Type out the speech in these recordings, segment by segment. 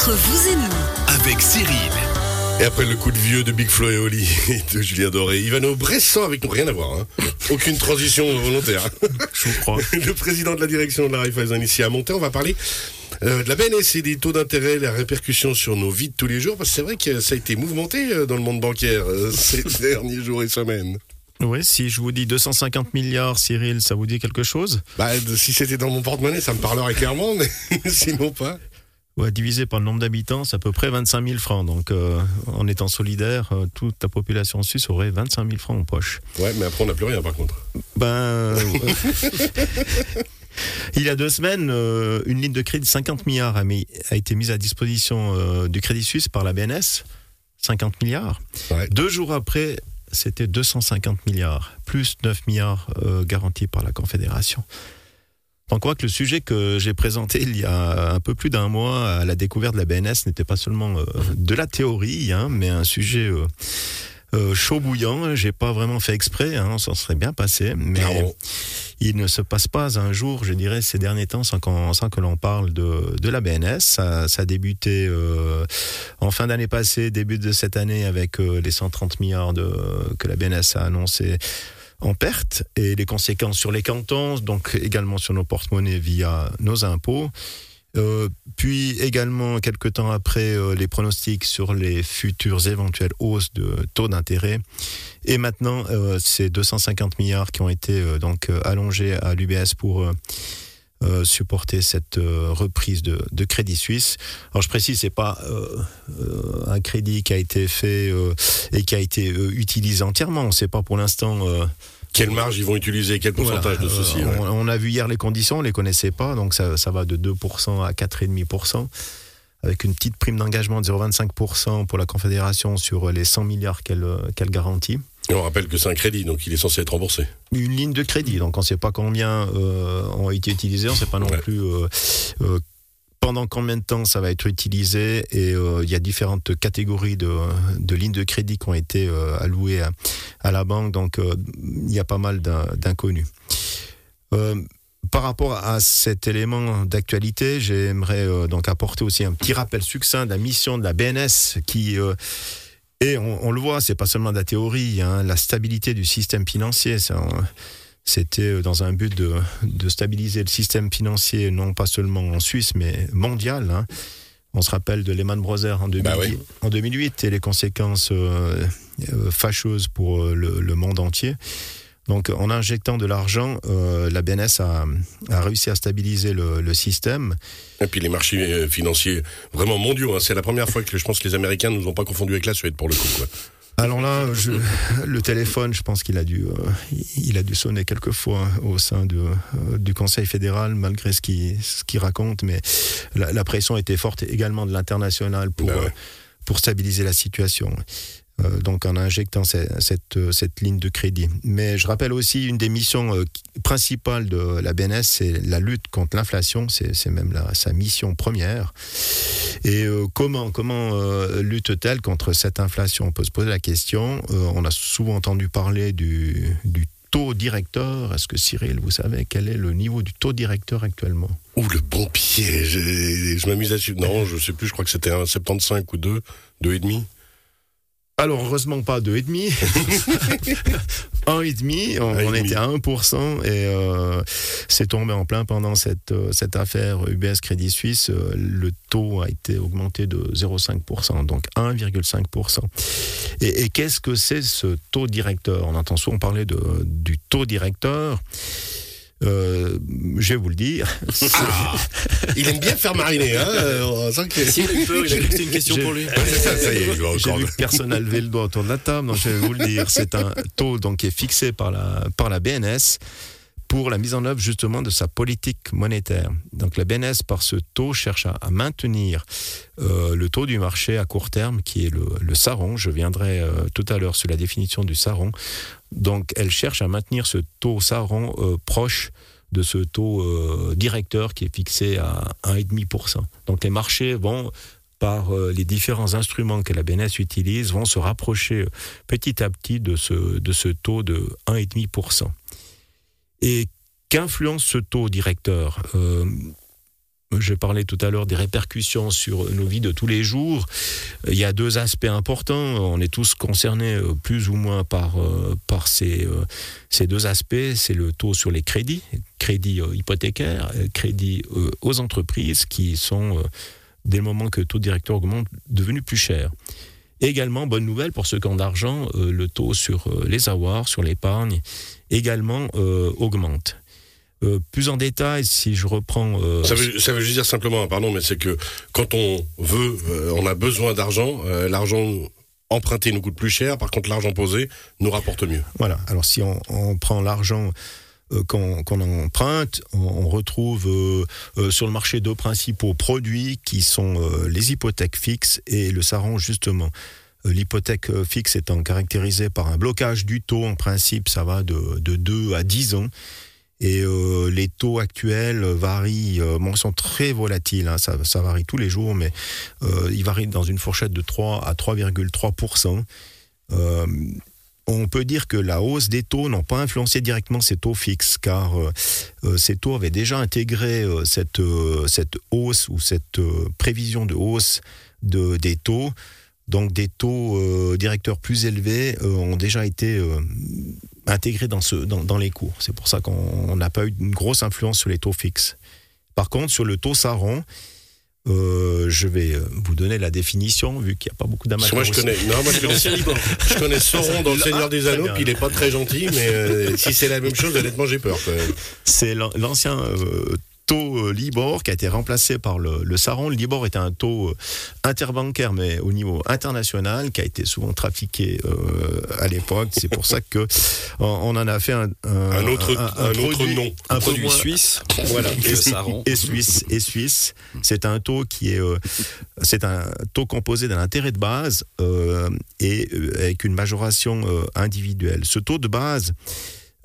Entre vous et nous, avec Cyril. Et après le coup de vieux de Big Flo et Oli et de Julien Doré, Ivano Bressan avec nous, rien à voir. Hein. Aucune transition volontaire. Je vous crois. Le président de la direction de la Raiffeisen ici à Monté, on va parler euh, de la BNS et des taux d'intérêt, les répercussions sur nos vies de tous les jours, parce que c'est vrai que ça a été mouvementé euh, dans le monde bancaire euh, ces derniers jours et semaines. Oui, si je vous dis 250 milliards, Cyril, ça vous dit quelque chose? Bah, si c'était dans mon porte-monnaie, ça me parlerait clairement, mais sinon pas. Ouais, Divisé par le nombre d'habitants, c'est à peu près 25 000 francs. Donc, euh, en étant solidaire, euh, toute la population suisse aurait 25 000 francs en poche. Ouais, mais après on n'a plus rien par contre. Ben, euh, il y a deux semaines, une ligne de crédit de 50 milliards a, mis- a été mise à disposition du Crédit Suisse par la BNS. 50 milliards. Ouais. Deux jours après, c'était 250 milliards, plus 9 milliards garantis par la Confédération. Donc, quoi que le sujet que j'ai présenté il y a un peu plus d'un mois à la découverte de la BNS n'était pas seulement euh, de la théorie, hein, mais un sujet euh, euh, chaud bouillant. J'ai pas vraiment fait exprès, hein, ça serait bien passé, mais il ne se passe pas un jour, je dirais, ces derniers temps sans, qu'on- sans que l'on parle de, de la BNS. Ça, ça a débuté euh, en fin d'année passée, début de cette année, avec les 130 milliards de, que la BNS a annoncé en perte et les conséquences sur les cantons, donc également sur nos porte-monnaies via nos impôts. Euh, puis également, quelques temps après, euh, les pronostics sur les futures éventuelles hausses de taux d'intérêt. Et maintenant, euh, ces 250 milliards qui ont été donc allongés à l'UBS pour euh, supporter cette euh, reprise de, de Crédit Suisse. Alors je précise, c'est pas euh, un crédit qui a été fait et qui a été utilisé entièrement. On sait pas pour l'instant. Quelle marge ils vont utiliser, quel pourcentage voilà, de ceci ouais. on, on a vu hier les conditions, on les connaissait pas, donc ça, ça va de 2% à 4,5%, avec une petite prime d'engagement de 0,25% pour la Confédération sur les 100 milliards qu'elle qu'elle garantit. Et on rappelle que c'est un crédit, donc il est censé être remboursé. Une ligne de crédit, donc on ne sait pas combien euh, ont été utilisés, on ne sait pas non Ouais. plus euh, euh, pendant combien de temps ça va être utilisé, et euh, il y a différentes catégories de, de lignes de crédit qui ont été euh, allouées à, à la banque, donc euh, il y a pas mal d'in- d'inconnus. Par rapport à cet élément d'actualité, j'aimerais donc apporter aussi un petit rappel succinct de la mission de la BNS qui et on, on le voit, c'est pas seulement de la théorie, hein, la stabilité du système financier. C'était dans un but de, de stabiliser le système financier, non pas seulement en Suisse, mais mondial. hein. On se rappelle de Lehman Brothers en, 2000 Bah oui. en 2008 et les conséquences euh, euh, fâcheuses pour euh, le, le monde entier. Donc, en injectant de l'argent, euh, la BNS a, a réussi à stabiliser le, le système. Et puis les marchés euh, financiers vraiment mondiaux. hein. C'est la première fois que je pense que les Américains ne nous ont pas confondus avec la Suède pour le coup. Quoi. Alors là, je- le téléphone, je pense qu'il a dû, euh, il a dû sonner quelques fois au sein de, euh, du Conseil fédéral, malgré ce qu'il raconte. Mais la, la pression était forte également de l'international pour, ouais. euh, pour stabiliser la situation. Euh, donc en injectant cette, euh, cette ligne de crédit. Mais je rappelle aussi une des missions euh, principales de la BNS, c'est la lutte contre l'inflation. C'est même sa mission première. Et comment, comment lutte-t-elle contre cette inflation? On peut se poser la question. On a souvent entendu parler du, du taux directeur. Est-ce que Cyril, vous savez quel est le niveau du taux directeur actuellement? Ouh, le bon piège. Je, je m'amuse suivre. Non, je sais plus, je crois que c'était un 75 ou 2, 2,5. Alors, heureusement pas 2,5. 1,5. On, Un et on était à 1%. Et euh, c'est tombé en plein pendant cette, euh, cette affaire UBS Crédit Suisse. Euh, Le taux a été augmenté de 0,5%, donc 1,5%. Et, et qu'est-ce que c'est ce taux directeur? On entend souvent parler de, du taux directeur. Euh, je vais vous le dire. Ah, il aime bien faire mariner. Hein euh, on sent que- il a c'était une question pour lui. Ouais, c'est ça, ça y est, je vois J'ai vu que personne n'a levé le doigt autour de la table, donc je vais vous le dire. C'est un taux donc, qui est fixé par la, par la BNS pour la mise en œuvre justement de sa politique monétaire. Donc la BNS, par ce taux, cherche à, à maintenir euh, le taux du marché à court terme, qui est le, le SARON. Je viendrai euh, tout à l'heure sur la définition du SARON. Donc elle cherche à maintenir ce taux SARON euh, proche de ce taux euh, directeur qui est fixé à 1,5%. Donc les marchés vont par euh, les différents instruments que la BNS utilise, vont se rapprocher euh, petit à petit de ce, de ce taux de 1,5%. Et qu'influence ce taux directeur? Je parlais tout à l'heure des répercussions sur nos vies de tous les jours. Il y a deux aspects importants. On est tous concernés euh, plus ou moins par, euh, euh, ces deux aspects. C'est le taux sur les crédits, crédits hypothécaires, crédits aux entreprises qui sont, dès le moment que le taux directeur augmente, devenus plus chers. Également, bonne nouvelle pour ceux qui ont d'argent, le taux sur les avoirs, sur l'épargne, également augmente. Euh, plus en détail, si je reprends. Euh, ça, veut, ça, veut, juste dire simplement, pardon, mais c'est que quand on veut, euh, on a besoin d'argent, l'argent emprunté nous coûte plus cher, par contre l'argent posé nous rapporte mieux. Voilà, alors si on, on prend l'argent qu'on emprunte, on, retrouve sur le marché deux principaux produits qui sont les hypothèques fixes et le saran justement. L'hypothèque fixe étant caractérisée par un blocage du taux, en principe ça va de, de 2 à 10 ans. Et euh, les taux actuels varient, euh, bon, sont très volatiles, hein, ça, varie tous les jours, mais euh, ils varient dans une fourchette de 3 à 3,3%. Euh, on peut dire que la hausse des taux n'ont pas influencé directement ces taux fixes, car ces taux avaient déjà intégré cette, hausse ou cette prévision de hausse de, des taux. Donc des taux directeurs plus élevés ont déjà été intégré dans, ce, dans, les cours. C'est pour ça qu'on n'a pas eu une grosse influence sur les taux fixes. Par contre, sur le taux Saron, euh, je vais euh, vous donner la définition, vu qu'il n'y a pas beaucoup d'amateurs. Moi, je connais, non, moi, je connais, je connais Sauron dans Le Seigneur des Anneaux, puis il n'est pas très gentil, mais euh, si c'est la même chose, honnêtement, j'ai peur. C'est l'ancien taux euh, Libor qui a été remplacé par le, le Saron. Le Libor était un taux euh, interbancaire, mais au niveau international, qui a été souvent trafiqué euh, à l'époque. C'est pour ça que on, en a fait un, un, autre, un, autre nom, un, produit suisse. Voilà, et, Saron. et suisse. Et suisse. C'est un taux qui est, c'est un taux composé d'un intérêt de base et avec une majoration individuelle. Ce taux de base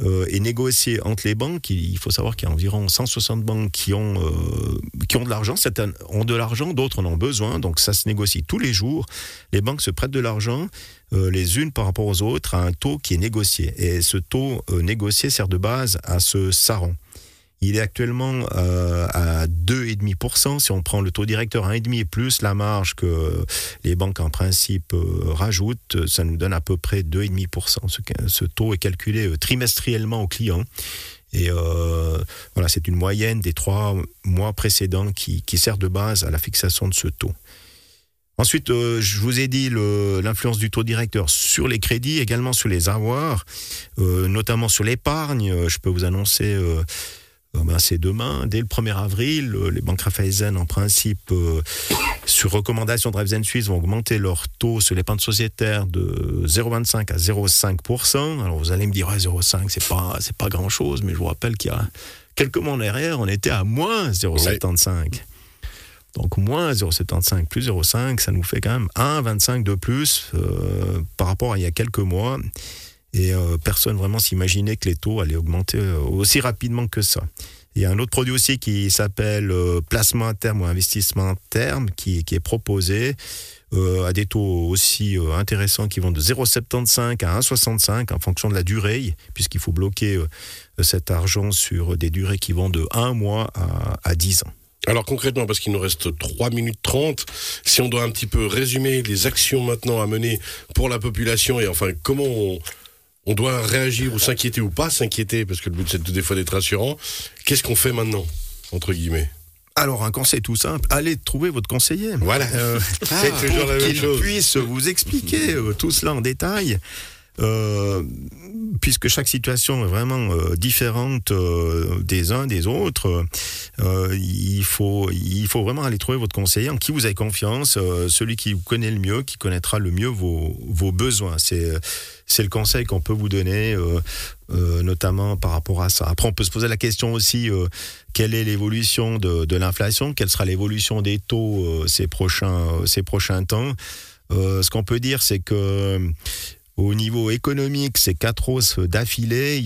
euh, est négocié entre les banques. Il faut savoir qu'il y a environ 160 banques qui ont, euh, qui ont de l'argent. Certaines ont de l'argent, d'autres en ont besoin. Donc ça se négocie tous les jours. Les banques se prêtent de l'argent, euh, les unes par rapport aux autres, à un taux qui est négocié. Et ce taux négocié sert de base à ce saron. Il est actuellement euh, à 2,5%. Si on prend le taux directeur 1,5 plus la marge que les banques en principe euh, rajoutent, ça nous donne à peu près 2,5%. Ce, taux est calculé euh, trimestriellement aux clients. Et voilà, c'est une moyenne des trois mois précédents qui, sert de base à la fixation de ce taux. Ensuite, je vous ai dit l'influence du taux directeur sur les crédits, également sur les avoirs, notamment sur l'épargne. Je peux vous annoncer ben, c'est demain, dès le 1er avril, euh, les banques Raiffeisen, en principe, euh, sur recommandation de Raiffeisen Suisse, vont augmenter leur taux sur l'épargne sociétaire de 0,25 à 0,5%. Alors vous allez me dire, 0,5, c'est pas, c'est pas grand chose, mais je vous rappelle qu'il y a quelques mois en arrière, on était à moins 0,75. Donc moins 0,75 plus 0,5, ça nous fait quand même 1,25 de plus par rapport à il y a quelques mois. Et euh, personne vraiment s'imaginait que les taux allaient augmenter euh, aussi rapidement que ça. Il y a un autre produit aussi qui s'appelle euh, placement à terme ou investissement à terme qui, qui est proposé à des taux aussi intéressants qui vont de 0,75 à 1,65 en fonction de la durée, puisqu'il faut bloquer cet argent sur des durées qui vont de 1 mois à, à 10 ans. Alors concrètement, parce qu'il nous reste 3 minutes 30, si on doit un petit peu résumer les actions maintenant à mener pour la population et enfin comment on, on doit réagir ou s'inquiéter ou pas s'inquiéter, parce que le but c'est des fois d'être rassurant. Qu'est-ce qu'on fait maintenant, entre guillemets? Alors un conseil tout simple, allez trouver votre conseiller. Voilà. Euh, c'est toujours la même qu'il puisse vous expliquer euh, tout cela en détail. Euh, puisque chaque situation est vraiment euh, différente euh, des uns des autres, il faut il faut vraiment aller trouver votre conseiller en qui vous avez confiance, celui qui vous connaît le mieux, qui connaîtra le mieux vos, vos besoins. C'est c'est le conseil qu'on peut vous donner, notamment par rapport à ça. Après, on peut se poser la question aussi quelle est l'évolution de, de l'inflation, quelle sera l'évolution des taux ces prochains ces prochains temps. ce qu'on peut dire, c'est que au niveau économique, ces quatre hausses d'affilée,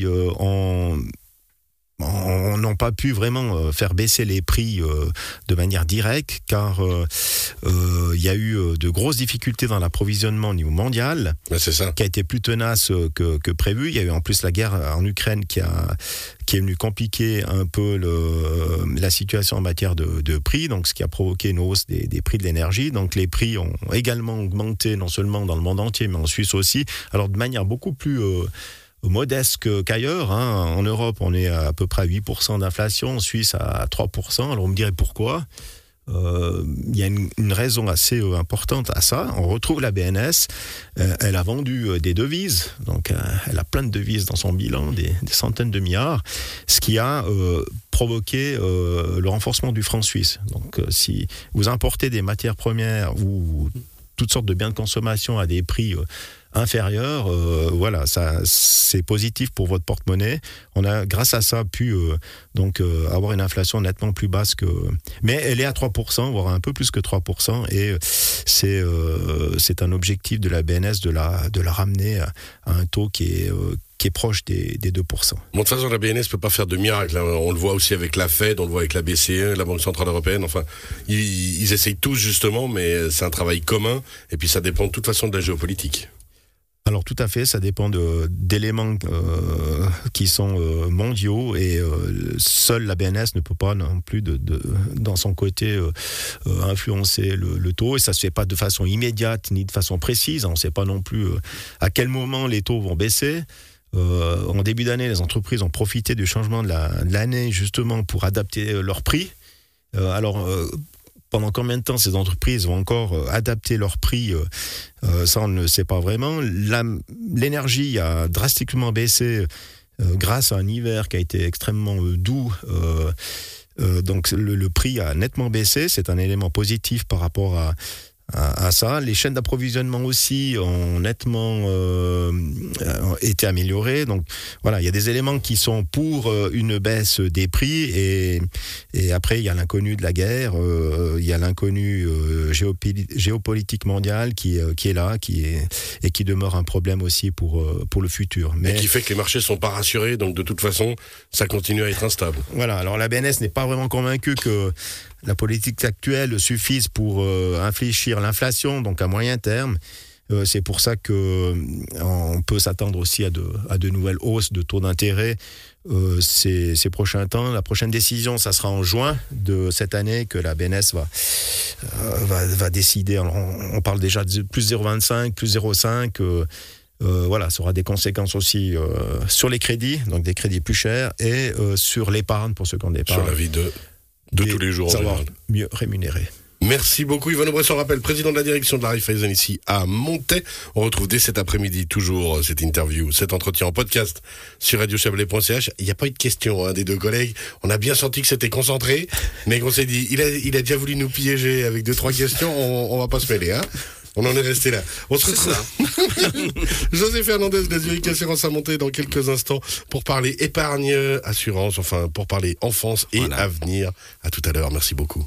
euh, n'ont pas pu vraiment euh, faire baisser les prix euh, de manière directe car il y a eu de grosses difficultés dans l'approvisionnement au niveau mondial c'est ça. qui a été plus tenace que, que, prévu. Il y a eu en plus la guerre en Ukraine qui, a, qui est venue compliquer un peu le, la situation en matière de, de, prix, donc ce qui a provoqué une hausse des, des prix de l'énergie. Donc les prix ont également augmenté non seulement dans le monde entier mais en Suisse aussi, alors de manière beaucoup plus modeste qu'ailleurs. Hein. En Europe, on est à, peu près à 8% d'inflation, en Suisse à 3%. Alors on me dirait pourquoi euh, il y a une, raison assez euh, importante à ça. On retrouve la BNS. Euh, elle a vendu des devises, donc elle a plein de devises dans son bilan, des, centaines de milliards, ce qui a provoqué le renforcement du franc suisse. Donc, si vous importez des matières premières ou toutes sortes de biens de consommation à des prix inférieure, euh, voilà, ça c'est positif pour votre porte-monnaie. On a grâce à ça pu euh, donc euh, avoir une inflation nettement plus basse que mais elle est à 3%, voire un peu plus que 3% et c'est un objectif de la BNS de la de la ramener à, un taux qui est qui est proche des, des 2%. Bon, de toute façon, la BNS ne peut pas faire de miracle. Hein. On le voit aussi avec la Fed, on le voit avec la BCE, la Banque Centrale Européenne. Enfin, ils, ils essayent tous justement, mais c'est un travail commun. Et puis ça dépend de toute façon de la géopolitique. Alors tout à fait, ça dépend d'éléments euh, qui sont euh, mondiaux et euh, seule la BNS ne peut pas non plus dans son côté influencer le, taux et ça se fait pas de façon immédiate ni de façon précise. On ne sait pas non plus à quel moment les taux vont baisser. en début d'année, les entreprises ont profité du changement de l'année justement pour adapter leurs prix. alors pendant combien de temps ces entreprises vont encore euh, adapter leurs prix euh, euh, Ça, on ne le sait pas vraiment. L'énergie a drastiquement baissé grâce à un hiver qui a été extrêmement doux. donc le, prix a nettement baissé. C'est un élément positif par rapport à, à, ça. Les chaînes d'approvisionnement aussi ont nettement euh, été améliorées. Donc voilà, il y a des éléments qui sont pour euh, une baisse des prix et, et après il y a l'inconnu de la guerre, euh, il y a l'inconnu euh, géopolitique mondial qui, qui est là, qui est et qui demeure un problème aussi pour pour le futur. Mais et qui fait que les marchés sont pas rassurés, donc de toute façon ça continue à être instable. Voilà. Alors la BNS n'est pas vraiment convaincue que la politique actuelle suffise pour euh, infléchir l'inflation, donc à moyen terme. Euh, c'est pour ça que euh, on peut s'attendre aussi à de, à de nouvelles hausses de taux d'intérêt ces, ces, prochains temps. La prochaine décision, ça sera en juin de cette année que la BNS va, va, va, décider. on, parle déjà de plus 0,25, plus 0,5. voilà, ça aura des conséquences aussi sur les crédits, donc des crédits plus chers, et sur l'épargne pour ceux qui ont des Sur la vie de de tous les jours. mieux rémunéré. Merci beaucoup Yvan Bresson, rappelle président de la direction de la Raiffeisen ici à Montaix. On retrouve dès cet après-midi toujours euh, cette interview, cet entretien en podcast sur radiochablais.ch. Il n'y a pas eu de question hein, des deux collègues. On a bien senti que c'était concentré, mais qu'on s'est dit, il a, il a déjà voulu nous piéger avec deux trois questions. On, on va pas se mêler, hein. On en est resté là. On se retrouve. José Fernandez de Zurich Assurance à monter dans quelques instants pour parler épargne, assurance, enfin pour parler enfance et avenir. À tout à l'heure. Merci beaucoup.